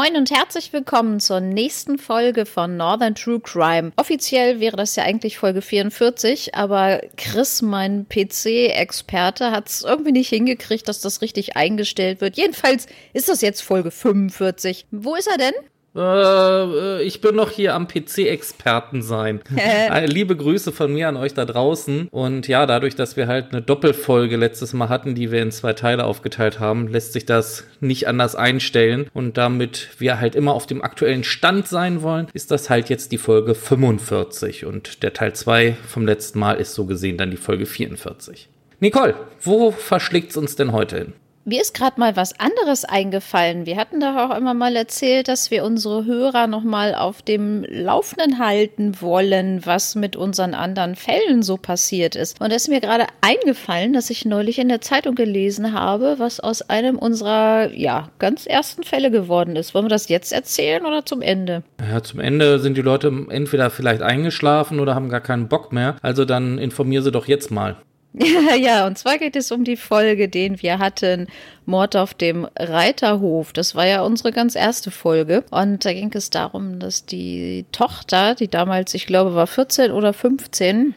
Moin und herzlich willkommen zur nächsten Folge von Northern True Crime. Offiziell wäre das ja eigentlich Folge 44, aber Chris, mein PC-Experte, hat es irgendwie nicht hingekriegt, dass das richtig eingestellt wird. Jedenfalls ist das jetzt Folge 45. Wo ist er denn? Äh, ich bin noch hier am PC-Experten sein. Äh, liebe Grüße von mir an euch da draußen. Und ja, dadurch, dass wir halt eine Doppelfolge letztes Mal hatten, die wir in zwei Teile aufgeteilt haben, lässt sich das nicht anders einstellen. Und damit wir halt immer auf dem aktuellen Stand sein wollen, ist das halt jetzt die Folge 45. Und der Teil 2 vom letzten Mal ist so gesehen dann die Folge 44. Nicole, wo verschlägt es uns denn heute hin? Mir ist gerade mal was anderes eingefallen. Wir hatten doch auch immer mal erzählt, dass wir unsere Hörer noch mal auf dem Laufenden halten wollen, was mit unseren anderen Fällen so passiert ist. Und es ist mir gerade eingefallen, dass ich neulich in der Zeitung gelesen habe, was aus einem unserer ja ganz ersten Fälle geworden ist. Wollen wir das jetzt erzählen oder zum Ende? Ja, zum Ende sind die Leute entweder vielleicht eingeschlafen oder haben gar keinen Bock mehr. Also dann informier sie doch jetzt mal. Ja, und zwar geht es um die Folge, den wir hatten, Mord auf dem Reiterhof. Das war ja unsere ganz erste Folge. Und da ging es darum, dass die Tochter, die damals, ich glaube, war 14 oder 15,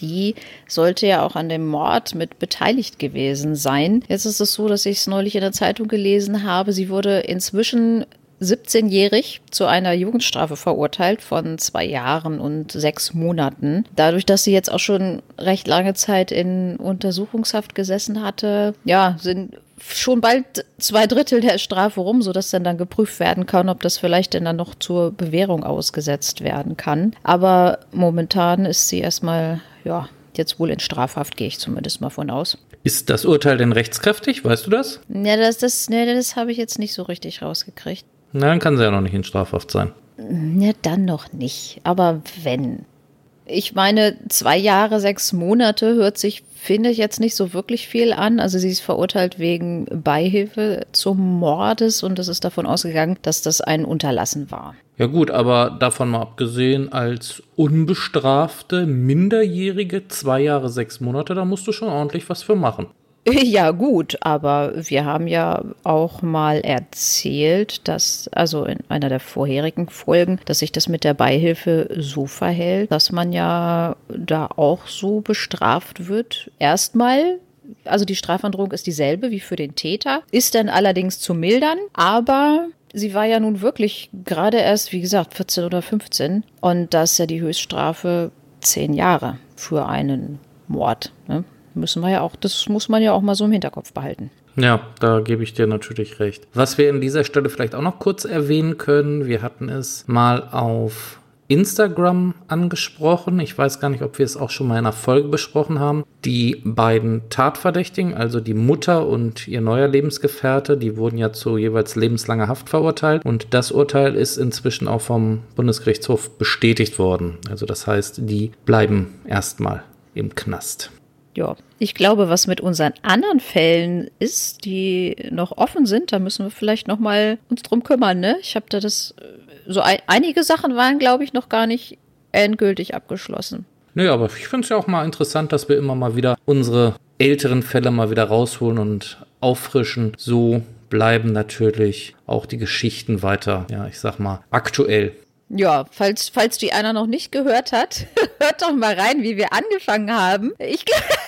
die sollte ja auch an dem Mord mit beteiligt gewesen sein. Jetzt ist es so, dass ich es neulich in der Zeitung gelesen habe. Sie wurde inzwischen 17-jährig zu einer Jugendstrafe verurteilt von zwei Jahren und sechs Monaten. Dadurch, dass sie jetzt auch schon recht lange Zeit in Untersuchungshaft gesessen hatte, ja, sind schon bald zwei Drittel der Strafe rum, sodass dann dann geprüft werden kann, ob das vielleicht denn dann noch zur Bewährung ausgesetzt werden kann. Aber momentan ist sie erstmal, ja, jetzt wohl in Strafhaft, gehe ich zumindest mal von aus. Ist das Urteil denn rechtskräftig? Weißt du das? Ja, das, das, nee, das habe ich jetzt nicht so richtig rausgekriegt. Na, dann kann sie ja noch nicht in Strafhaft sein. Ja, dann noch nicht. Aber wenn. Ich meine, zwei Jahre, sechs Monate hört sich, finde ich, jetzt nicht so wirklich viel an. Also sie ist verurteilt wegen Beihilfe zum Mordes und es ist davon ausgegangen, dass das ein Unterlassen war. Ja gut, aber davon mal abgesehen, als unbestrafte Minderjährige zwei Jahre, sechs Monate, da musst du schon ordentlich was für machen. Ja, gut, aber wir haben ja auch mal erzählt, dass, also in einer der vorherigen Folgen, dass sich das mit der Beihilfe so verhält, dass man ja da auch so bestraft wird. Erstmal also die Strafandrohung ist dieselbe wie für den Täter, ist dann allerdings zu mildern, aber sie war ja nun wirklich gerade erst, wie gesagt, 14 oder 15 und da ist ja die Höchststrafe zehn Jahre für einen Mord. Ne? Müssen wir ja auch, das muss man ja auch mal so im Hinterkopf behalten. Ja, da gebe ich dir natürlich recht. Was wir an dieser Stelle vielleicht auch noch kurz erwähnen können, wir hatten es mal auf Instagram angesprochen. Ich weiß gar nicht, ob wir es auch schon mal in einer Folge besprochen haben. Die beiden Tatverdächtigen, also die Mutter und ihr neuer Lebensgefährte, die wurden ja zu jeweils lebenslanger Haft verurteilt. Und das Urteil ist inzwischen auch vom Bundesgerichtshof bestätigt worden. Also das heißt, die bleiben erstmal im Knast ja, ich glaube, was mit unseren anderen Fällen ist, die noch offen sind, da müssen wir vielleicht noch mal uns drum kümmern. Ne? Ich habe da das äh, so ein, einige Sachen waren, glaube ich, noch gar nicht endgültig abgeschlossen. Nö, aber ich finde es ja auch mal interessant, dass wir immer mal wieder unsere älteren Fälle mal wieder rausholen und auffrischen. So bleiben natürlich auch die Geschichten weiter, ja, ich sag mal, aktuell. Ja, falls, falls die einer noch nicht gehört hat, hört doch mal rein, wie wir angefangen haben. Ich,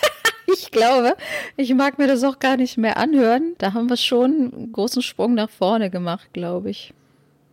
ich glaube, ich mag mir das auch gar nicht mehr anhören. Da haben wir schon einen großen Sprung nach vorne gemacht, glaube ich.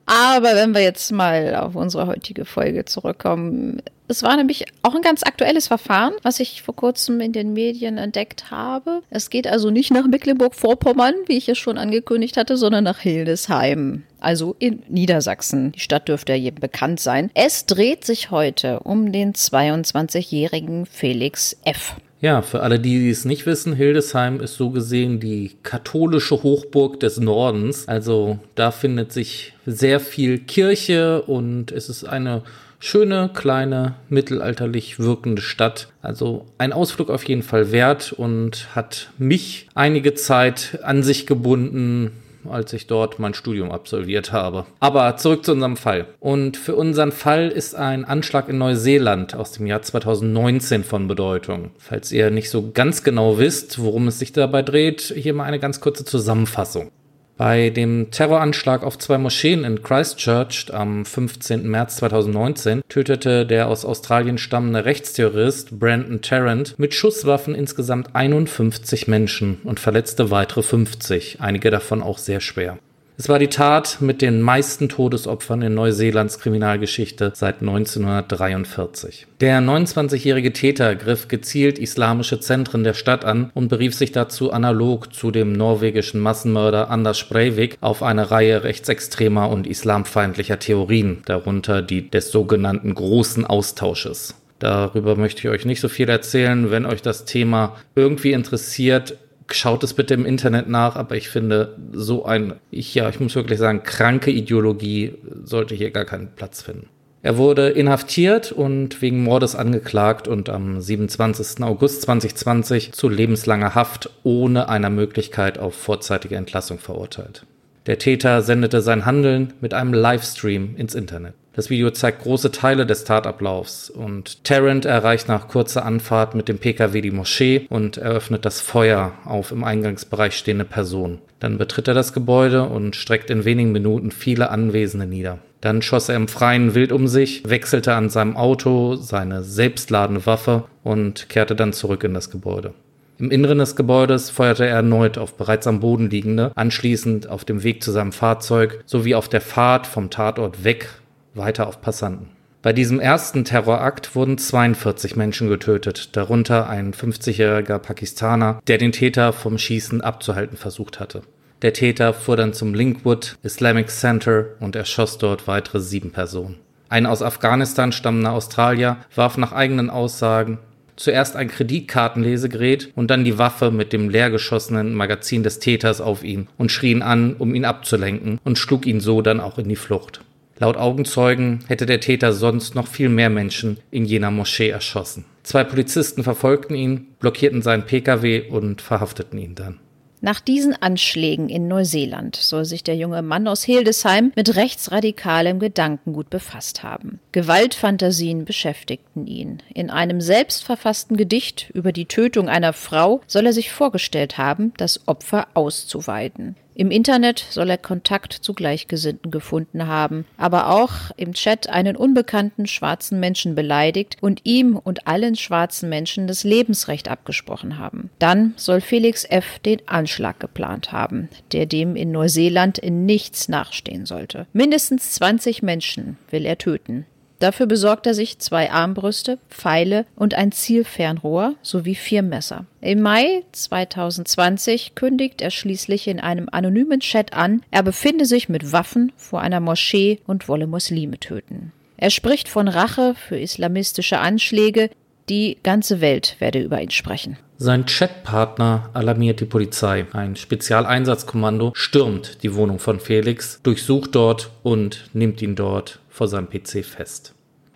Aber wenn wir jetzt mal auf unsere heutige Folge zurückkommen, es war nämlich auch ein ganz aktuelles Verfahren, was ich vor kurzem in den Medien entdeckt habe. Es geht also nicht nach Mecklenburg-Vorpommern, wie ich es schon angekündigt hatte, sondern nach Hildesheim, also in Niedersachsen. Die Stadt dürfte ja jedem bekannt sein. Es dreht sich heute um den 22-jährigen Felix F. Ja, für alle, die es nicht wissen, Hildesheim ist so gesehen die katholische Hochburg des Nordens. Also da findet sich sehr viel Kirche und es ist eine schöne, kleine, mittelalterlich wirkende Stadt. Also ein Ausflug auf jeden Fall wert und hat mich einige Zeit an sich gebunden als ich dort mein Studium absolviert habe. Aber zurück zu unserem Fall. Und für unseren Fall ist ein Anschlag in Neuseeland aus dem Jahr 2019 von Bedeutung. Falls ihr nicht so ganz genau wisst, worum es sich dabei dreht, hier mal eine ganz kurze Zusammenfassung. Bei dem Terroranschlag auf zwei Moscheen in Christchurch am 15. März 2019 tötete der aus Australien stammende Rechtsterrorist Brandon Tarrant mit Schusswaffen insgesamt 51 Menschen und verletzte weitere 50, einige davon auch sehr schwer. Es war die Tat mit den meisten Todesopfern in Neuseelands Kriminalgeschichte seit 1943. Der 29-jährige Täter griff gezielt islamische Zentren der Stadt an und berief sich dazu analog zu dem norwegischen Massenmörder Anders Breivik auf eine Reihe rechtsextremer und islamfeindlicher Theorien, darunter die des sogenannten großen Austausches. Darüber möchte ich euch nicht so viel erzählen. Wenn euch das Thema irgendwie interessiert, schaut es bitte im Internet nach, aber ich finde, so ein, ich, ja, ich muss wirklich sagen, kranke Ideologie sollte hier gar keinen Platz finden. Er wurde inhaftiert und wegen Mordes angeklagt und am 27. August 2020 zu lebenslanger Haft ohne einer Möglichkeit auf vorzeitige Entlassung verurteilt. Der Täter sendete sein Handeln mit einem Livestream ins Internet. Das Video zeigt große Teile des Tatablaufs und Tarrant erreicht nach kurzer Anfahrt mit dem PKW die Moschee und eröffnet das Feuer auf im Eingangsbereich stehende Personen. Dann betritt er das Gebäude und streckt in wenigen Minuten viele Anwesende nieder. Dann schoss er im Freien wild um sich, wechselte an seinem Auto seine selbstladende Waffe und kehrte dann zurück in das Gebäude. Im Inneren des Gebäudes feuerte er erneut auf bereits am Boden liegende, anschließend auf dem Weg zu seinem Fahrzeug sowie auf der Fahrt vom Tatort weg weiter auf Passanten. Bei diesem ersten Terrorakt wurden 42 Menschen getötet, darunter ein 50-jähriger Pakistaner, der den Täter vom Schießen abzuhalten versucht hatte. Der Täter fuhr dann zum Linkwood Islamic Center und erschoss dort weitere sieben Personen. Ein aus Afghanistan stammender Australier warf nach eigenen Aussagen zuerst ein Kreditkartenlesegerät und dann die Waffe mit dem leergeschossenen Magazin des Täters auf ihn und schrie ihn an, um ihn abzulenken und schlug ihn so dann auch in die Flucht. Laut Augenzeugen hätte der Täter sonst noch viel mehr Menschen in jener Moschee erschossen. Zwei Polizisten verfolgten ihn, blockierten seinen Pkw und verhafteten ihn dann. Nach diesen Anschlägen in Neuseeland soll sich der junge Mann aus Hildesheim mit rechtsradikalem Gedankengut befasst haben. Gewaltfantasien beschäftigten ihn. In einem selbstverfassten Gedicht über die Tötung einer Frau soll er sich vorgestellt haben, das Opfer auszuweiden. Im Internet soll er Kontakt zu Gleichgesinnten gefunden haben, aber auch im Chat einen unbekannten schwarzen Menschen beleidigt und ihm und allen schwarzen Menschen das Lebensrecht abgesprochen haben. Dann soll Felix F. den Anschlag geplant haben, der dem in Neuseeland in nichts nachstehen sollte. Mindestens 20 Menschen will er töten. Dafür besorgt er sich zwei Armbrüste, Pfeile und ein Zielfernrohr sowie vier Messer. Im Mai 2020 kündigt er schließlich in einem anonymen Chat an, er befinde sich mit Waffen vor einer Moschee und wolle Muslime töten. Er spricht von Rache für islamistische Anschläge, die ganze Welt werde über ihn sprechen. Sein Chatpartner alarmiert die Polizei. Ein Spezialeinsatzkommando stürmt die Wohnung von Felix, durchsucht dort und nimmt ihn dort vor seinem PC fest.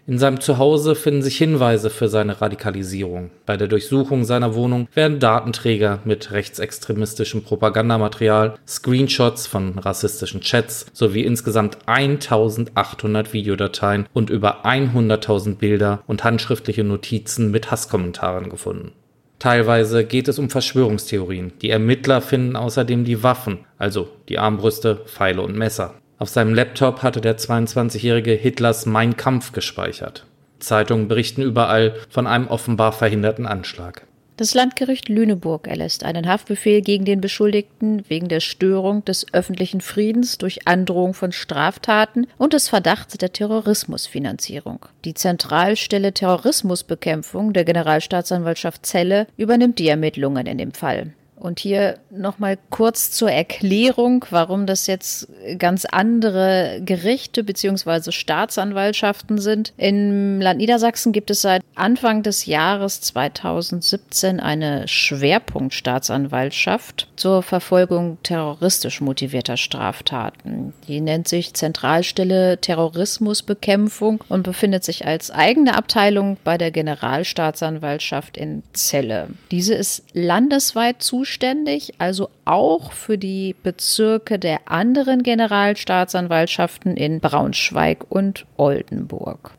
In seinem Zuhause finden sich Hinweise für seine Radikalisierung. Bei der Durchsuchung seiner Wohnung werden Datenträger mit rechtsextremistischem Propagandamaterial, Screenshots von rassistischen Chats sowie insgesamt 1800 Videodateien und über 100.000 Bilder und handschriftliche Notizen mit Hasskommentaren gefunden. Teilweise geht es um Verschwörungstheorien. Die Ermittler finden außerdem die Waffen, also die Armbrüste, Pfeile und Messer. Auf seinem Laptop hatte der 22-jährige Hitlers Mein Kampf gespeichert. Zeitungen berichten überall von einem offenbar verhinderten Anschlag. Das Landgericht Lüneburg erlässt einen Haftbefehl gegen den Beschuldigten wegen der Störung des öffentlichen Friedens durch Androhung von Straftaten und des Verdachts der Terrorismusfinanzierung. Die Zentralstelle Terrorismusbekämpfung der Generalstaatsanwaltschaft Celle übernimmt die Ermittlungen in dem Fall. Und hier nochmal kurz zur Erklärung, warum das jetzt ganz andere Gerichte beziehungsweise Staatsanwaltschaften sind. Im Land Niedersachsen gibt es seit Anfang des Jahres 2017 eine Schwerpunktstaatsanwaltschaft zur Verfolgung terroristisch motivierter Straftaten. Die nennt sich Zentralstelle Terrorismusbekämpfung und befindet sich als eigene Abteilung bei der Generalstaatsanwaltschaft in Celle. Diese ist landesweit zuständig zuständig, also auch für die Bezirke der anderen Generalstaatsanwaltschaften in Braunschweig und Oldenburg.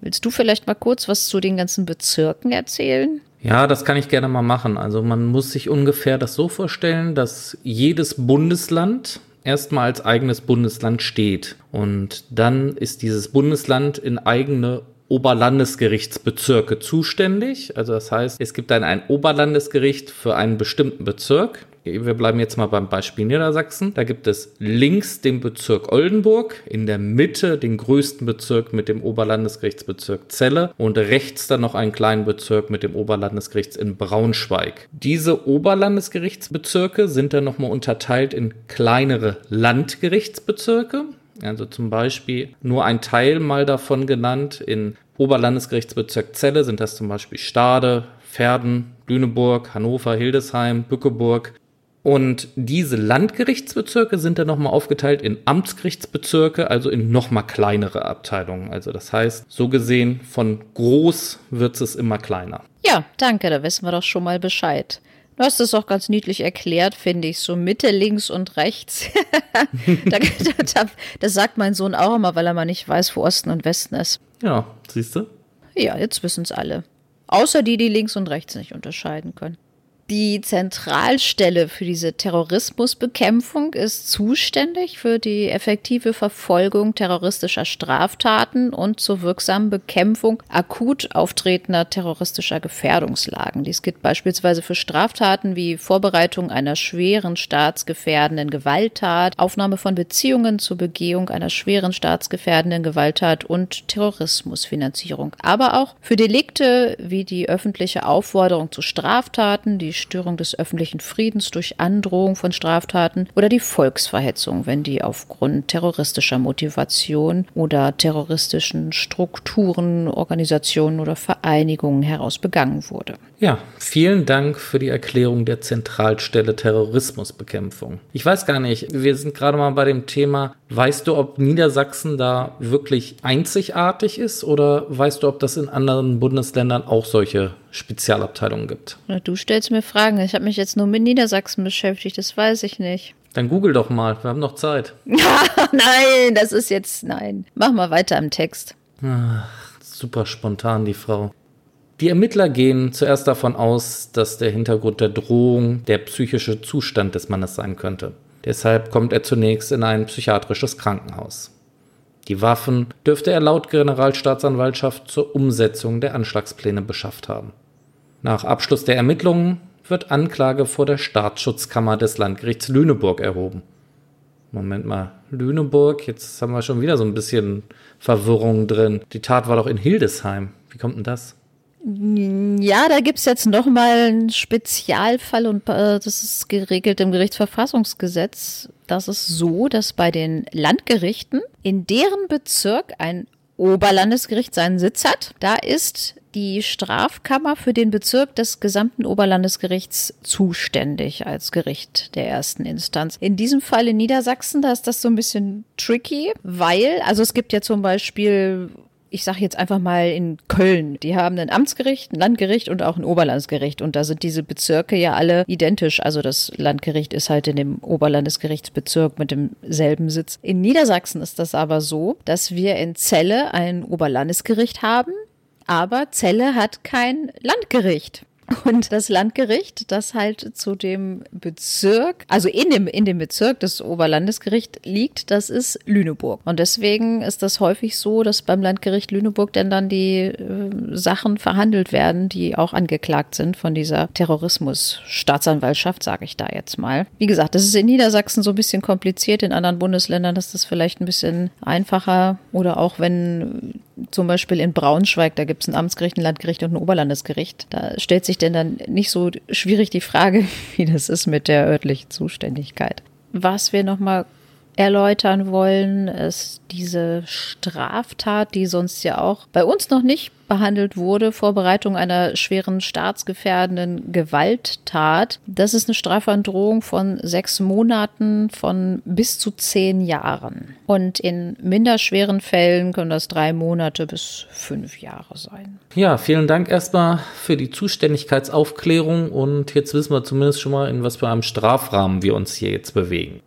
Willst du vielleicht mal kurz was zu den ganzen Bezirken erzählen? Ja, das kann ich gerne mal machen. Also man muss sich ungefähr das so vorstellen, dass jedes Bundesland erstmal als eigenes Bundesland steht. Und dann ist dieses Bundesland in eigene Oberlandesgerichtsbezirke zuständig. Also das heißt, es gibt dann ein Oberlandesgericht für einen bestimmten Bezirk. Wir bleiben jetzt mal beim Beispiel Niedersachsen. Da gibt es links den Bezirk Oldenburg, in der Mitte den größten Bezirk mit dem Oberlandesgerichtsbezirk Celle und rechts dann noch einen kleinen Bezirk mit dem Oberlandesgerichts in Braunschweig. Diese Oberlandesgerichtsbezirke sind dann nochmal unterteilt in kleinere Landgerichtsbezirke. Also zum Beispiel nur ein Teil mal davon genannt. In Oberlandesgerichtsbezirk Celle sind das zum Beispiel Stade, Verden, Lüneburg, Hannover, Hildesheim, Bückeburg, und diese Landgerichtsbezirke sind dann nochmal aufgeteilt in Amtsgerichtsbezirke, also in nochmal kleinere Abteilungen. Also das heißt, so gesehen, von groß wird es immer kleiner. Ja, danke, da wissen wir doch schon mal Bescheid. Du hast es auch ganz niedlich erklärt, finde ich, so Mitte, links und rechts. da, da, das sagt mein Sohn auch immer, weil er mal nicht weiß, wo Osten und Westen ist. Ja, siehst du? Ja, jetzt wissen es alle. Außer die, die links und rechts nicht unterscheiden können. Die Zentralstelle für diese Terrorismusbekämpfung ist zuständig für die effektive Verfolgung terroristischer Straftaten und zur wirksamen Bekämpfung akut auftretender terroristischer Gefährdungslagen. Dies gilt beispielsweise für Straftaten wie Vorbereitung einer schweren staatsgefährdenden Gewalttat, Aufnahme von Beziehungen zur Begehung einer schweren staatsgefährdenden Gewalttat und Terrorismusfinanzierung, aber auch für Delikte wie die öffentliche Aufforderung zu Straftaten, die Störung des öffentlichen Friedens durch Androhung von Straftaten oder die Volksverhetzung, wenn die aufgrund terroristischer Motivation oder terroristischen Strukturen, Organisationen oder Vereinigungen heraus begangen wurde. Ja, vielen Dank für die Erklärung der Zentralstelle Terrorismusbekämpfung. Ich weiß gar nicht, wir sind gerade mal bei dem Thema, weißt du, ob Niedersachsen da wirklich einzigartig ist oder weißt du, ob das in anderen Bundesländern auch solche Spezialabteilungen gibt? Du stellst mir Fragen. Ich habe mich jetzt nur mit Niedersachsen beschäftigt, das weiß ich nicht. Dann google doch mal, wir haben noch Zeit. nein, das ist jetzt, nein. Mach mal weiter im Text. Ach, super spontan, die Frau. Die Ermittler gehen zuerst davon aus, dass der Hintergrund der Drohung der psychische Zustand des Mannes sein könnte. Deshalb kommt er zunächst in ein psychiatrisches Krankenhaus. Die Waffen dürfte er laut Generalstaatsanwaltschaft zur Umsetzung der Anschlagspläne beschafft haben. Nach Abschluss der Ermittlungen wird Anklage vor der Staatsschutzkammer des Landgerichts Lüneburg erhoben. Moment mal, Lüneburg, jetzt haben wir schon wieder so ein bisschen Verwirrung drin. Die Tat war doch in Hildesheim. Wie kommt denn das? Ja, da gibt's jetzt nochmal einen Spezialfall und äh, das ist geregelt im Gerichtsverfassungsgesetz. Das ist so, dass bei den Landgerichten, in deren Bezirk ein Oberlandesgericht seinen Sitz hat, da ist die Strafkammer für den Bezirk des gesamten Oberlandesgerichts zuständig als Gericht der ersten Instanz. In diesem Fall in Niedersachsen, da ist das so ein bisschen tricky, weil, also es gibt ja zum Beispiel ich sage jetzt einfach mal in Köln, die haben ein Amtsgericht, ein Landgericht und auch ein Oberlandesgericht. Und da sind diese Bezirke ja alle identisch. Also das Landgericht ist halt in dem Oberlandesgerichtsbezirk mit demselben Sitz. In Niedersachsen ist das aber so, dass wir in Celle ein Oberlandesgericht haben, aber Celle hat kein Landgericht. Und das Landgericht, das halt zu dem Bezirk, also in dem, in dem Bezirk des Oberlandesgericht liegt, das ist Lüneburg. Und deswegen ist das häufig so, dass beim Landgericht Lüneburg dann dann die äh, Sachen verhandelt werden, die auch angeklagt sind von dieser Terrorismus-Staatsanwaltschaft, sage ich da jetzt mal. Wie gesagt, das ist in Niedersachsen so ein bisschen kompliziert, in anderen Bundesländern ist das vielleicht ein bisschen einfacher oder auch wenn zum Beispiel in Braunschweig, da gibt es ein Amtsgericht, ein Landgericht und ein Oberlandesgericht. Da stellt sich denn dann nicht so schwierig die Frage, wie das ist mit der örtlichen Zuständigkeit. Was wir nochmal erläutern wollen, ist diese Straftat, die sonst ja auch bei uns noch nicht behandelt wurde, Vorbereitung einer schweren staatsgefährdenden Gewalttat. Das ist eine Strafandrohung von sechs Monaten von bis zu zehn Jahren. Und in minderschweren Fällen können das drei Monate bis fünf Jahre sein. Ja, vielen Dank erstmal für die Zuständigkeitsaufklärung und jetzt wissen wir zumindest schon mal, in was für einem Strafrahmen wir uns hier jetzt bewegen.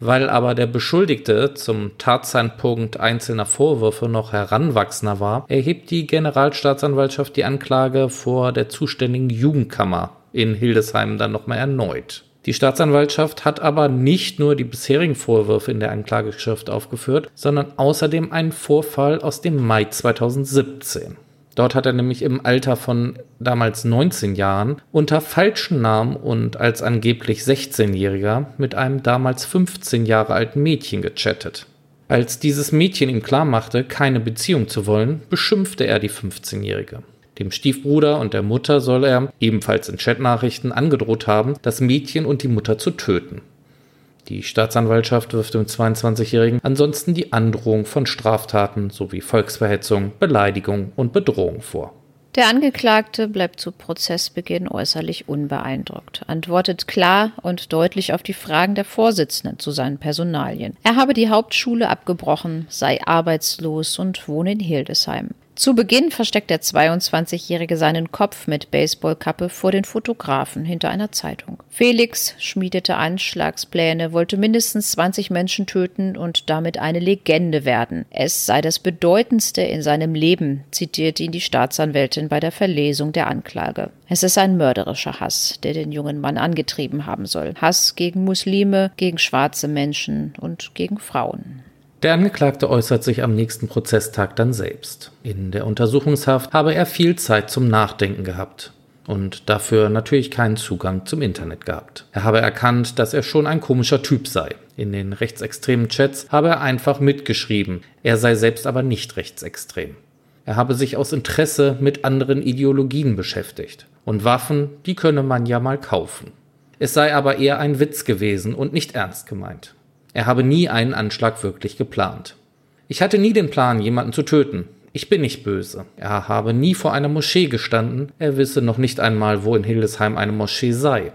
Weil aber der Beschuldigte zum Tatzeitpunkt einzelner Vorwürfe noch heranwachsender war, erhebt die Generalstaatsanwaltschaft die Anklage vor der zuständigen Jugendkammer in Hildesheim dann nochmal erneut. Die Staatsanwaltschaft hat aber nicht nur die bisherigen Vorwürfe in der Anklageschrift aufgeführt, sondern außerdem einen Vorfall aus dem Mai 2017. Dort hat er nämlich im Alter von damals 19 Jahren unter falschen Namen und als angeblich 16-Jähriger mit einem damals 15 Jahre alten Mädchen gechattet. Als dieses Mädchen ihm klarmachte, keine Beziehung zu wollen, beschimpfte er die 15-Jährige. Dem Stiefbruder und der Mutter soll er, ebenfalls in Chatnachrichten, angedroht haben, das Mädchen und die Mutter zu töten. Die Staatsanwaltschaft wirft dem 22-Jährigen ansonsten die Androhung von Straftaten sowie Volksverhetzung, Beleidigung und Bedrohung vor. Der Angeklagte bleibt zu Prozessbeginn äußerlich unbeeindruckt, antwortet klar und deutlich auf die Fragen der Vorsitzenden zu seinen Personalien. Er habe die Hauptschule abgebrochen, sei arbeitslos und wohne in Hildesheim. Zu Beginn versteckt der 22-Jährige seinen Kopf mit Baseballkappe vor den Fotografen hinter einer Zeitung. Felix schmiedete Anschlagspläne, wollte mindestens 20 Menschen töten und damit eine Legende werden. Es sei das Bedeutendste in seinem Leben, zitierte ihn die Staatsanwältin bei der Verlesung der Anklage. Es ist ein mörderischer Hass, der den jungen Mann angetrieben haben soll. Hass gegen Muslime, gegen schwarze Menschen und gegen Frauen. Der Angeklagte äußert sich am nächsten Prozesstag dann selbst. In der Untersuchungshaft habe er viel Zeit zum Nachdenken gehabt und dafür natürlich keinen Zugang zum Internet gehabt. Er habe erkannt, dass er schon ein komischer Typ sei. In den rechtsextremen Chats habe er einfach mitgeschrieben, er sei selbst aber nicht rechtsextrem. Er habe sich aus Interesse mit anderen Ideologien beschäftigt. Und Waffen, die könne man ja mal kaufen. Es sei aber eher ein Witz gewesen und nicht ernst gemeint. Er habe nie einen Anschlag wirklich geplant. Ich hatte nie den Plan, jemanden zu töten. Ich bin nicht böse. Er habe nie vor einer Moschee gestanden. Er wisse noch nicht einmal, wo in Hildesheim eine Moschee sei.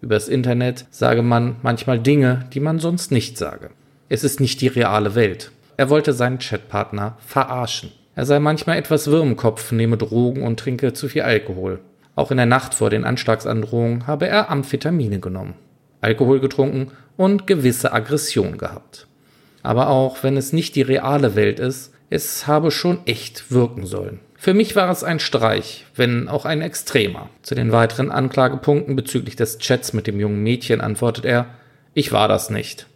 Übers Internet sage man manchmal Dinge, die man sonst nicht sage. Es ist nicht die reale Welt. Er wollte seinen Chatpartner verarschen. Er sei manchmal etwas wirr im Kopf, nehme Drogen und trinke zu viel Alkohol. Auch in der Nacht vor den Anschlagsandrohungen habe er Amphetamine genommen. Alkohol getrunken und gewisse Aggression gehabt. Aber auch wenn es nicht die reale Welt ist, es habe schon echt wirken sollen. Für mich war es ein Streich, wenn auch ein extremer. Zu den weiteren Anklagepunkten bezüglich des Chats mit dem jungen Mädchen antwortet er, ich war das nicht.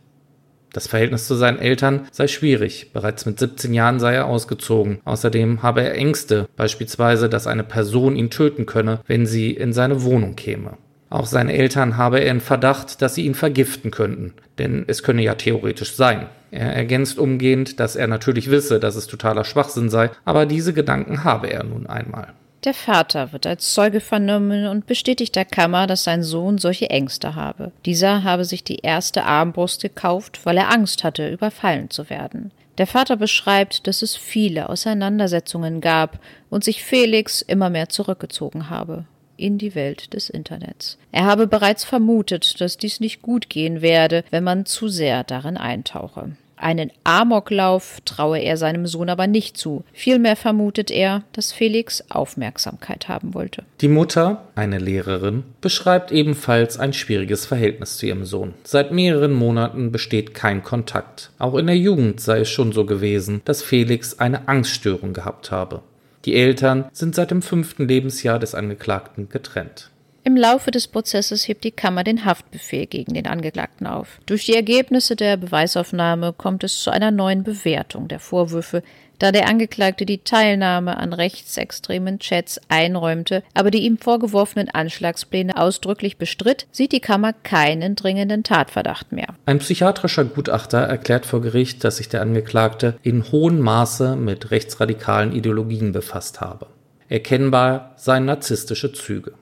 Das Verhältnis zu seinen Eltern sei schwierig. Bereits mit 17 Jahren sei er ausgezogen. Außerdem habe er Ängste, beispielsweise, dass eine Person ihn töten könne, wenn sie in seine Wohnung käme. Auch seine Eltern habe er in Verdacht, dass sie ihn vergiften könnten, denn es könne ja theoretisch sein. Er ergänzt umgehend, dass er natürlich wisse, dass es totaler Schwachsinn sei, aber diese Gedanken habe er nun einmal. Der Vater wird als Zeuge vernommen und bestätigt der Kammer, dass sein Sohn solche Ängste habe. Dieser habe sich die erste Armbrust gekauft, weil er Angst hatte, überfallen zu werden. Der Vater beschreibt, dass es viele Auseinandersetzungen gab und sich Felix immer mehr zurückgezogen habe in die Welt des Internets. Er habe bereits vermutet, dass dies nicht gut gehen werde, wenn man zu sehr darin eintauche. Einen Amoklauf traue er seinem Sohn aber nicht zu. Vielmehr vermutet er, dass Felix Aufmerksamkeit haben wollte. Die Mutter, eine Lehrerin, beschreibt ebenfalls ein schwieriges Verhältnis zu ihrem Sohn. Seit mehreren Monaten besteht kein Kontakt. Auch in der Jugend sei es schon so gewesen, dass Felix eine Angststörung gehabt habe. Die Eltern sind seit dem fünften Lebensjahr des Angeklagten getrennt. Im Laufe des Prozesses hebt die Kammer den Haftbefehl gegen den Angeklagten auf. Durch die Ergebnisse der Beweisaufnahme kommt es zu einer neuen Bewertung der Vorwürfe, da der Angeklagte die Teilnahme an rechtsextremen Chats einräumte, aber die ihm vorgeworfenen Anschlagspläne ausdrücklich bestritt, sieht die Kammer keinen dringenden Tatverdacht mehr. Ein psychiatrischer Gutachter erklärt vor Gericht, dass sich der Angeklagte in hohem Maße mit rechtsradikalen Ideologien befasst habe. Erkennbar seien narzisstische Züge.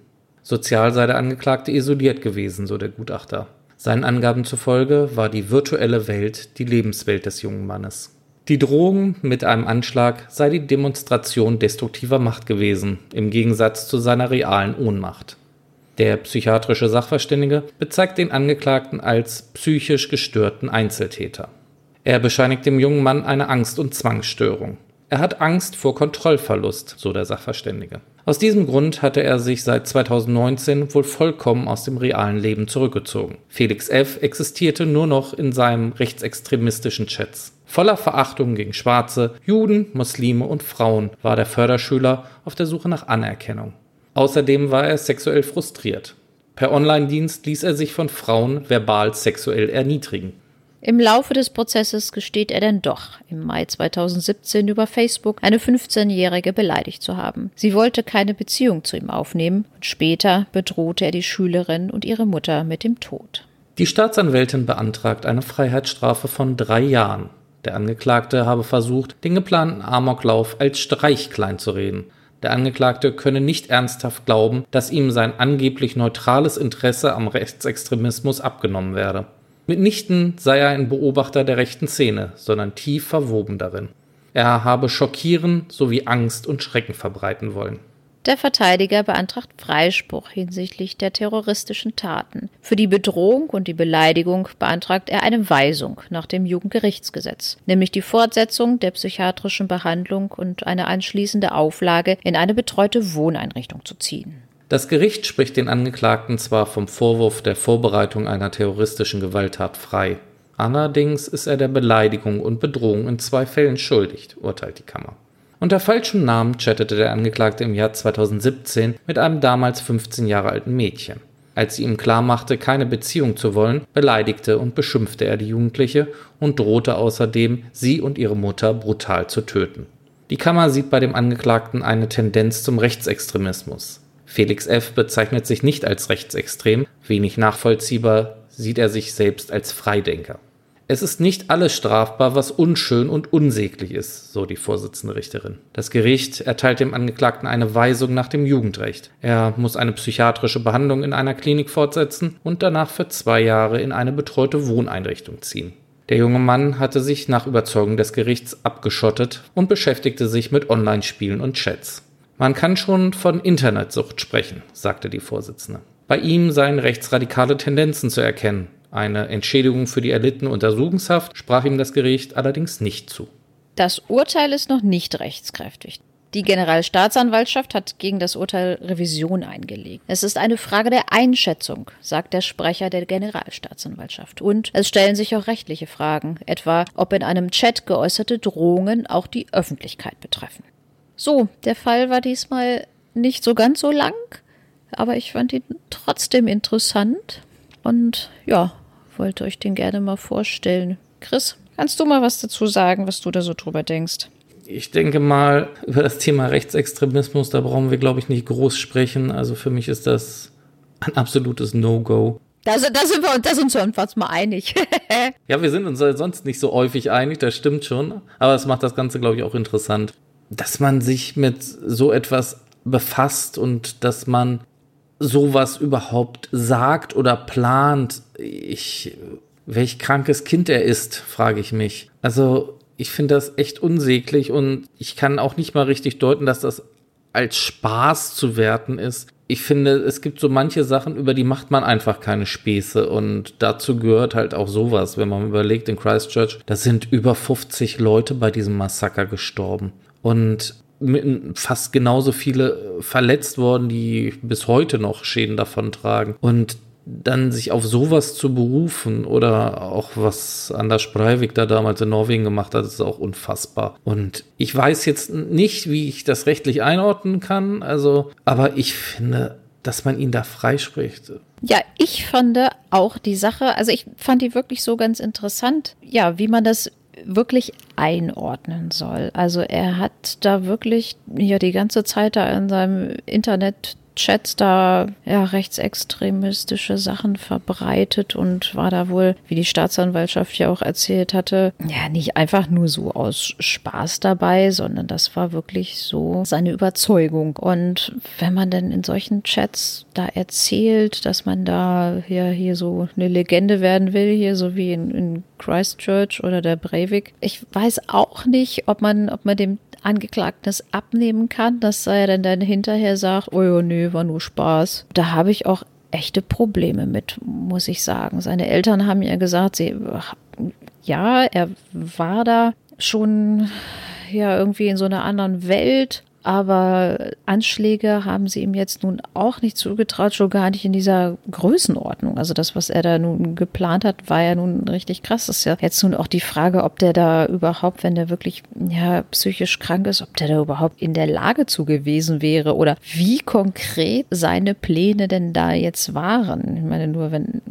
Sozial sei der Angeklagte isoliert gewesen, so der Gutachter. Seinen Angaben zufolge war die virtuelle Welt die Lebenswelt des jungen Mannes. Die Drohung mit einem Anschlag sei die Demonstration destruktiver Macht gewesen, im Gegensatz zu seiner realen Ohnmacht. Der psychiatrische Sachverständige bezeigt den Angeklagten als psychisch gestörten Einzeltäter. Er bescheinigt dem jungen Mann eine Angst- und Zwangsstörung. Er hat Angst vor Kontrollverlust, so der Sachverständige. Aus diesem Grund hatte er sich seit 2019 wohl vollkommen aus dem realen Leben zurückgezogen. Felix F. existierte nur noch in seinem rechtsextremistischen Chats. Voller Verachtung gegen Schwarze, Juden, Muslime und Frauen war der Förderschüler auf der Suche nach Anerkennung. Außerdem war er sexuell frustriert. Per Online-Dienst ließ er sich von Frauen verbal sexuell erniedrigen. Im Laufe des Prozesses gesteht er denn doch, im Mai 2017 über Facebook eine 15-Jährige beleidigt zu haben. Sie wollte keine Beziehung zu ihm aufnehmen und später bedrohte er die Schülerin und ihre Mutter mit dem Tod. Die Staatsanwältin beantragt eine Freiheitsstrafe von drei Jahren. Der Angeklagte habe versucht, den geplanten Amoklauf als Streich kleinzureden. Der Angeklagte könne nicht ernsthaft glauben, dass ihm sein angeblich neutrales Interesse am Rechtsextremismus abgenommen werde. Mitnichten sei er ein Beobachter der rechten Szene, sondern tief verwoben darin. Er habe schockieren sowie Angst und Schrecken verbreiten wollen. Der Verteidiger beantragt Freispruch hinsichtlich der terroristischen Taten. Für die Bedrohung und die Beleidigung beantragt er eine Weisung nach dem Jugendgerichtsgesetz, nämlich die Fortsetzung der psychiatrischen Behandlung und eine anschließende Auflage, in eine betreute Wohneinrichtung zu ziehen. Das Gericht spricht den Angeklagten zwar vom Vorwurf der Vorbereitung einer terroristischen Gewalttat frei, allerdings ist er der Beleidigung und Bedrohung in zwei Fällen schuldig, urteilt die Kammer. Unter falschem Namen chattete der Angeklagte im Jahr 2017 mit einem damals 15 Jahre alten Mädchen. Als sie ihm klarmachte, keine Beziehung zu wollen, beleidigte und beschimpfte er die Jugendliche und drohte außerdem, sie und ihre Mutter brutal zu töten. Die Kammer sieht bei dem Angeklagten eine Tendenz zum Rechtsextremismus. Felix F. bezeichnet sich nicht als rechtsextrem, wenig nachvollziehbar sieht er sich selbst als Freidenker. Es ist nicht alles strafbar, was unschön und unsäglich ist, so die Vorsitzende Richterin. Das Gericht erteilt dem Angeklagten eine Weisung nach dem Jugendrecht. Er muss eine psychiatrische Behandlung in einer Klinik fortsetzen und danach für zwei Jahre in eine betreute Wohneinrichtung ziehen. Der junge Mann hatte sich nach Überzeugung des Gerichts abgeschottet und beschäftigte sich mit Online-Spielen und Chats. Man kann schon von Internetsucht sprechen, sagte die Vorsitzende. Bei ihm seien rechtsradikale Tendenzen zu erkennen. Eine Entschädigung für die erlittene Untersuchungshaft sprach ihm das Gericht allerdings nicht zu. Das Urteil ist noch nicht rechtskräftig. Die Generalstaatsanwaltschaft hat gegen das Urteil Revision eingelegt. Es ist eine Frage der Einschätzung, sagt der Sprecher der Generalstaatsanwaltschaft. Und es stellen sich auch rechtliche Fragen, etwa ob in einem Chat geäußerte Drohungen auch die Öffentlichkeit betreffen. So, der Fall war diesmal nicht so ganz so lang, aber ich fand ihn trotzdem interessant und ja, wollte euch den gerne mal vorstellen. Chris, kannst du mal was dazu sagen, was du da so drüber denkst? Ich denke mal, über das Thema Rechtsextremismus, da brauchen wir, glaube ich, nicht groß sprechen. Also für mich ist das ein absolutes No-Go. Da, da, sind wir, da sind wir uns mal einig. ja, wir sind uns sonst nicht so häufig einig, das stimmt schon. Aber es macht das Ganze, glaube ich, auch interessant dass man sich mit so etwas befasst und dass man sowas überhaupt sagt oder plant. Ich, welch krankes Kind er ist, frage ich mich. Also, ich finde das echt unsäglich und ich kann auch nicht mal richtig deuten, dass das als Spaß zu werten ist. Ich finde, es gibt so manche Sachen, über die macht man einfach keine Späße und dazu gehört halt auch sowas, wenn man überlegt, in Christchurch, da sind über 50 Leute bei diesem Massaker gestorben und fast genauso viele verletzt worden, die bis heute noch Schäden davon tragen. Und dann sich auf sowas zu berufen oder auch was Anders Breivik da damals in Norwegen gemacht hat, ist auch unfassbar. Und ich weiß jetzt nicht, wie ich das rechtlich einordnen kann, also, aber ich finde, dass man ihn da freispricht. Ja, ich fand auch die Sache, also ich fand die wirklich so ganz interessant, ja, wie man das wirklich einordnen soll. Also er hat da wirklich ja die ganze Zeit da in seinem Internet Chats da ja rechtsextremistische Sachen verbreitet und war da wohl, wie die Staatsanwaltschaft ja auch erzählt hatte, ja nicht einfach nur so aus Spaß dabei, sondern das war wirklich so seine Überzeugung. Und wenn man denn in solchen Chats da erzählt, dass man da ja hier so eine Legende werden will, hier so wie in, in Christchurch oder der Breivik, ich weiß auch nicht, ob man, ob man dem Angeklagten es abnehmen kann, dass er dann, dann hinterher sagt, oh ja, nee, war nur Spaß. Da habe ich auch echte Probleme mit, muss ich sagen. Seine Eltern haben ja gesagt, sie, ja, er war da schon ja irgendwie in so einer anderen Welt aber Anschläge haben sie ihm jetzt nun auch nicht zugetraut, schon gar nicht in dieser Größenordnung. Also das, was er da nun geplant hat, war ja nun richtig krass. Das ist ja jetzt nun auch die Frage, ob der da überhaupt, wenn der wirklich ja, psychisch krank ist, ob der da überhaupt in der Lage zu gewesen wäre oder wie konkret seine Pläne denn da jetzt waren. Ich meine, nur wenn,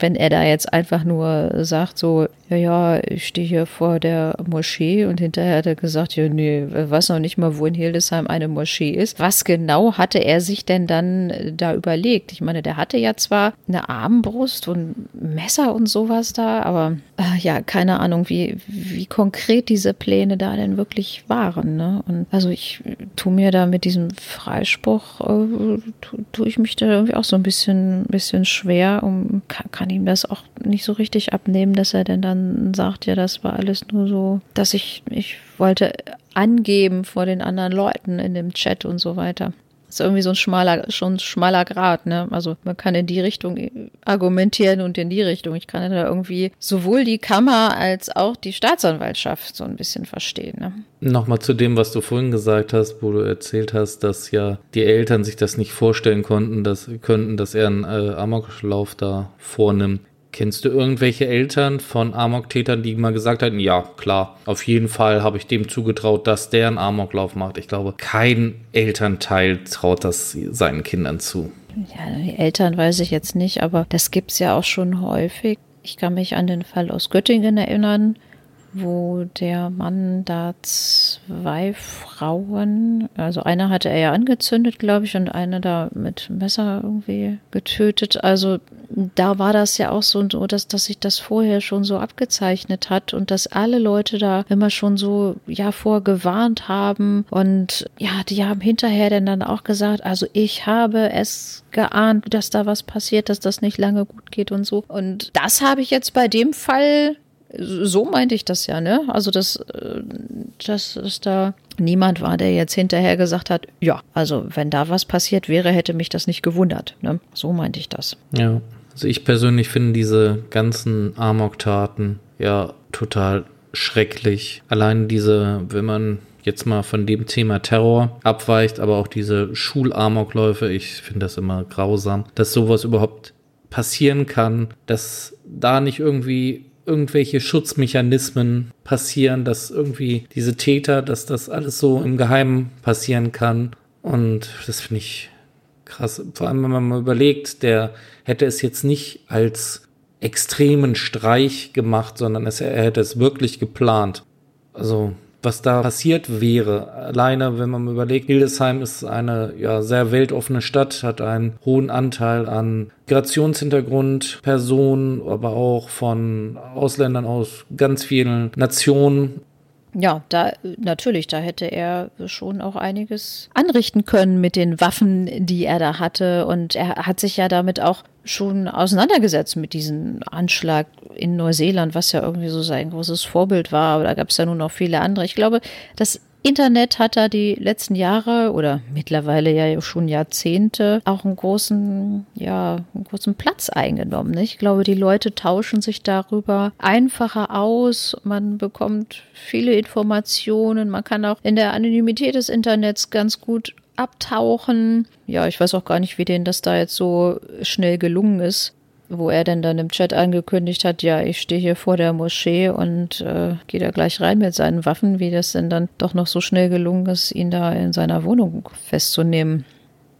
wenn er da jetzt einfach nur sagt, so, ja, ja, ich stehe hier vor der Moschee und hinterher hat er gesagt, ja, nee, weiß noch nicht mal, wo in Hildesheim eine Moschee ist. Was genau hatte er sich denn dann da überlegt? Ich meine, der hatte ja zwar eine Armbrust und Messer und sowas da, aber äh, ja, keine Ahnung, wie, wie konkret diese Pläne da denn wirklich waren. Ne? Und also ich tue mir da mit diesem Freispruch, äh, tue tu ich mich da irgendwie auch so ein bisschen, bisschen schwer und kann, kann ihm das auch nicht so richtig abnehmen, dass er denn dann sagt, ja, das war alles nur so, dass ich, ich wollte angeben vor den anderen Leuten in dem Chat und so weiter. Ist irgendwie so ein schmaler, schon ein schmaler Grad, ne? Also man kann in die Richtung argumentieren und in die Richtung. Ich kann da irgendwie sowohl die Kammer als auch die Staatsanwaltschaft so ein bisschen verstehen. Ne? Nochmal zu dem, was du vorhin gesagt hast, wo du erzählt hast, dass ja die Eltern sich das nicht vorstellen konnten, dass könnten, dass er einen äh, Amoklauf da vornimmt. Kennst du irgendwelche Eltern von Amok-Tätern, die mal gesagt hatten, ja, klar, auf jeden Fall habe ich dem zugetraut, dass der einen Amoklauf macht? Ich glaube, kein Elternteil traut das seinen Kindern zu. Ja, die Eltern weiß ich jetzt nicht, aber das gibt es ja auch schon häufig. Ich kann mich an den Fall aus Göttingen erinnern, wo der Mann da zwei Frauen, also eine hatte er ja angezündet, glaube ich, und eine da mit Messer irgendwie getötet. Also da war das ja auch so, dass, dass sich das vorher schon so abgezeichnet hat und dass alle Leute da immer schon so ja vorgewarnt haben und ja, die haben hinterher dann, dann auch gesagt, also ich habe es geahnt, dass da was passiert, dass das nicht lange gut geht und so. Und das habe ich jetzt bei dem Fall so meinte ich das ja, ne? Also, dass, äh, dass, dass da niemand war, der jetzt hinterher gesagt hat, ja, also wenn da was passiert wäre, hätte mich das nicht gewundert. Ne? So meinte ich das. Ja, also ich persönlich finde diese ganzen Amok-Taten ja total schrecklich. Allein diese, wenn man jetzt mal von dem Thema Terror abweicht, aber auch diese Schulamokläufe, ich finde das immer grausam, dass sowas überhaupt passieren kann, dass da nicht irgendwie irgendwelche Schutzmechanismen passieren, dass irgendwie diese Täter, dass das alles so im Geheimen passieren kann. Und das finde ich krass. Vor allem, wenn man mal überlegt, der hätte es jetzt nicht als extremen Streich gemacht, sondern es, er hätte es wirklich geplant. Also was da passiert wäre. Alleine, wenn man überlegt, Hildesheim ist eine ja, sehr weltoffene Stadt, hat einen hohen Anteil an Migrationshintergrund, Personen, aber auch von Ausländern aus ganz vielen Nationen. Ja, da natürlich, da hätte er schon auch einiges anrichten können mit den Waffen, die er da hatte. Und er hat sich ja damit auch schon auseinandergesetzt mit diesem Anschlag in Neuseeland, was ja irgendwie so sein großes Vorbild war. Aber da gab es ja nun noch viele andere. Ich glaube, das Internet hat da die letzten Jahre oder mittlerweile ja schon Jahrzehnte auch einen großen, ja, einen großen Platz eingenommen. Ich glaube, die Leute tauschen sich darüber einfacher aus. Man bekommt viele Informationen. Man kann auch in der Anonymität des Internets ganz gut abtauchen. Ja, ich weiß auch gar nicht, wie denen das da jetzt so schnell gelungen ist, wo er denn dann im Chat angekündigt hat, ja, ich stehe hier vor der Moschee und äh, gehe da gleich rein mit seinen Waffen, wie das denn dann doch noch so schnell gelungen ist, ihn da in seiner Wohnung festzunehmen,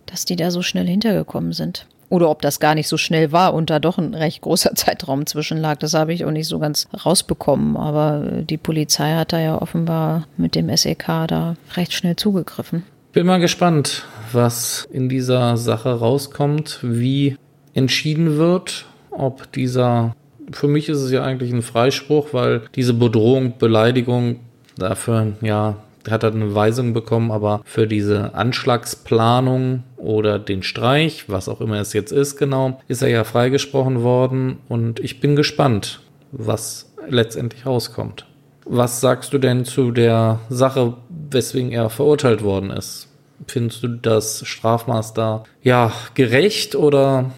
dass die da so schnell hintergekommen sind. Oder ob das gar nicht so schnell war und da doch ein recht großer Zeitraum zwischen lag. Das habe ich auch nicht so ganz rausbekommen. Aber die Polizei hat da ja offenbar mit dem SEK da recht schnell zugegriffen. Bin mal gespannt, was in dieser Sache rauskommt, wie entschieden wird, ob dieser, für mich ist es ja eigentlich ein Freispruch, weil diese Bedrohung, Beleidigung, dafür, ja, hat er eine Weisung bekommen, aber für diese Anschlagsplanung oder den Streich, was auch immer es jetzt ist genau, ist er ja freigesprochen worden und ich bin gespannt, was letztendlich rauskommt. Was sagst du denn zu der Sache, weswegen er verurteilt worden ist? Findest du das Strafmaß da ja gerecht oder?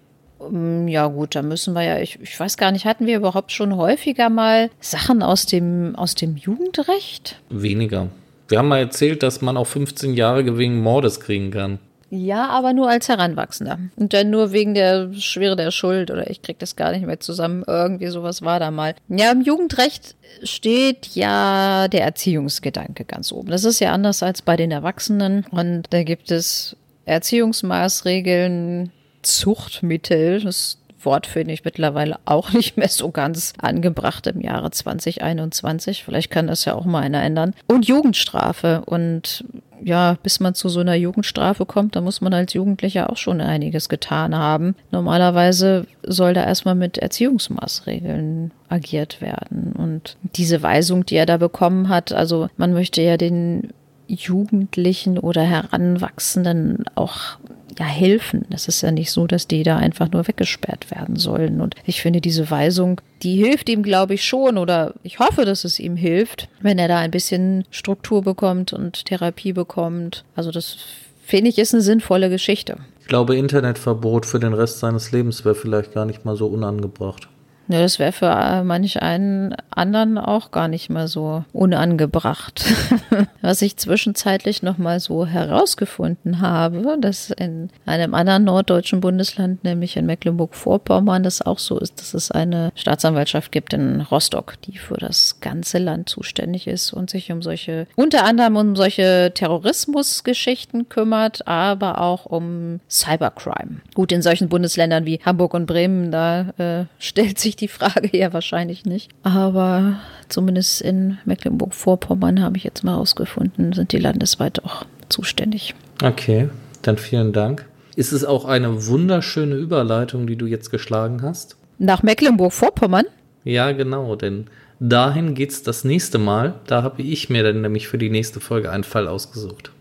Mm, ja gut, da müssen wir ja, ich, ich weiß gar nicht, hatten wir überhaupt schon häufiger mal Sachen aus dem, aus dem Jugendrecht? Weniger. Wir haben mal erzählt, dass man auch 15 Jahre wegen Mordes kriegen kann. Ja, aber nur als Heranwachsender. Und dann nur wegen der Schwere der Schuld oder ich krieg das gar nicht mehr zusammen. Irgendwie sowas war da mal. Ja, im Jugendrecht steht ja der Erziehungsgedanke ganz oben. Das ist ja anders als bei den Erwachsenen. Und da gibt es Erziehungsmaßregeln, Zuchtmittel. Das Wort finde ich mittlerweile auch nicht mehr so ganz angebracht im Jahre 2021. Vielleicht kann das ja auch mal einer ändern. Und Jugendstrafe. Und ja, bis man zu so einer Jugendstrafe kommt, da muss man als Jugendlicher auch schon einiges getan haben. Normalerweise soll da erstmal mit Erziehungsmaßregeln agiert werden. Und diese Weisung, die er da bekommen hat, also man möchte ja den Jugendlichen oder Heranwachsenden auch ja helfen. Das ist ja nicht so, dass die da einfach nur weggesperrt werden sollen. Und ich finde, diese Weisung, die hilft ihm, glaube ich, schon oder ich hoffe, dass es ihm hilft, wenn er da ein bisschen Struktur bekommt und Therapie bekommt. Also das finde ich ist eine sinnvolle Geschichte. Ich glaube, Internetverbot für den Rest seines Lebens wäre vielleicht gar nicht mal so unangebracht. Ja, das wäre für äh, manch einen anderen auch gar nicht mal so unangebracht. Was ich zwischenzeitlich noch mal so herausgefunden habe, dass in einem anderen norddeutschen Bundesland, nämlich in Mecklenburg-Vorpommern, das auch so ist, dass es eine Staatsanwaltschaft gibt in Rostock, die für das ganze Land zuständig ist und sich um solche, unter anderem um solche Terrorismusgeschichten kümmert, aber auch um Cybercrime. Gut, in solchen Bundesländern wie Hamburg und Bremen, da äh, stellt sich die Frage ja wahrscheinlich nicht. Aber zumindest in Mecklenburg-Vorpommern habe ich jetzt mal herausgefunden, sind die landesweit auch zuständig. Okay, dann vielen Dank. Ist es auch eine wunderschöne Überleitung, die du jetzt geschlagen hast? Nach Mecklenburg-Vorpommern? Ja, genau, denn dahin geht es das nächste Mal. Da habe ich mir dann nämlich für die nächste Folge einen Fall ausgesucht.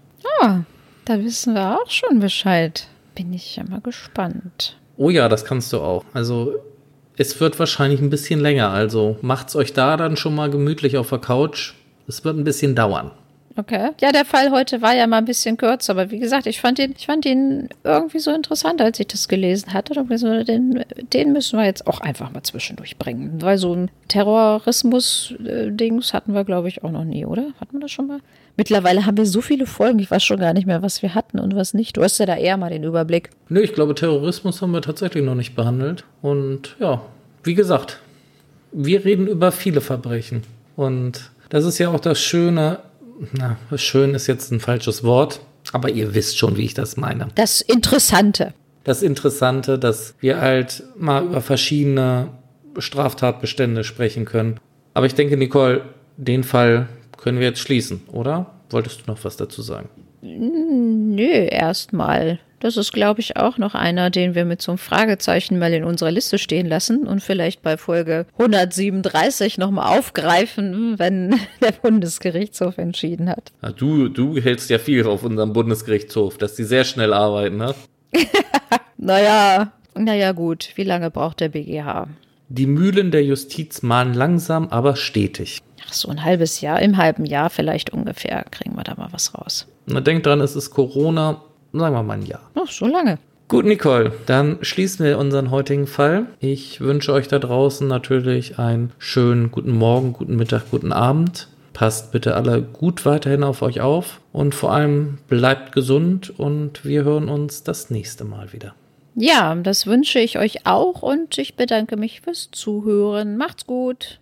Ah, da wissen wir auch schon Bescheid. Bin ich ja mal gespannt. Oh ja, das kannst du auch. Also es wird wahrscheinlich ein bisschen länger, also macht's euch da dann schon mal gemütlich auf der Couch. Es wird ein bisschen dauern. Okay. Ja, der Fall heute war ja mal ein bisschen kürzer, aber wie gesagt, ich fand ihn, ich fand ihn irgendwie so interessant, als ich das gelesen hatte. Den, den müssen wir jetzt auch einfach mal zwischendurch bringen. Weil so ein Terrorismus-Dings hatten wir, glaube ich, auch noch nie, oder? Hatten wir das schon mal? Mittlerweile haben wir so viele Folgen, ich weiß schon gar nicht mehr, was wir hatten und was nicht. Du hast ja da eher mal den Überblick. Nö, ich glaube, Terrorismus haben wir tatsächlich noch nicht behandelt. Und ja, wie gesagt, wir reden über viele Verbrechen. Und das ist ja auch das Schöne, na, schön ist jetzt ein falsches Wort, aber ihr wisst schon, wie ich das meine. Das Interessante. Das Interessante, dass wir halt mal über verschiedene Straftatbestände sprechen können. Aber ich denke, Nicole, den Fall können wir jetzt schließen, oder? Wolltest du noch was dazu sagen? Nö, erstmal. Das ist, glaube ich, auch noch einer, den wir mit so einem Fragezeichen mal in unserer Liste stehen lassen und vielleicht bei Folge 137 nochmal aufgreifen, wenn der Bundesgerichtshof entschieden hat. Du, du hältst ja viel auf unserem Bundesgerichtshof, dass die sehr schnell arbeiten, ne? naja, naja, gut. Wie lange braucht der BGH? Die Mühlen der Justiz mahnen langsam, aber stetig. Ach, so ein halbes Jahr, im halben Jahr vielleicht ungefähr, kriegen wir da mal was raus. Na, denkt dran, es ist Corona, sagen wir mal ein Jahr. Ach, so lange. Gut, Nicole, dann schließen wir unseren heutigen Fall. Ich wünsche euch da draußen natürlich einen schönen guten Morgen, guten Mittag, guten Abend. Passt bitte alle gut weiterhin auf euch auf und vor allem bleibt gesund und wir hören uns das nächste Mal wieder. Ja, das wünsche ich euch auch und ich bedanke mich fürs Zuhören. Macht's gut.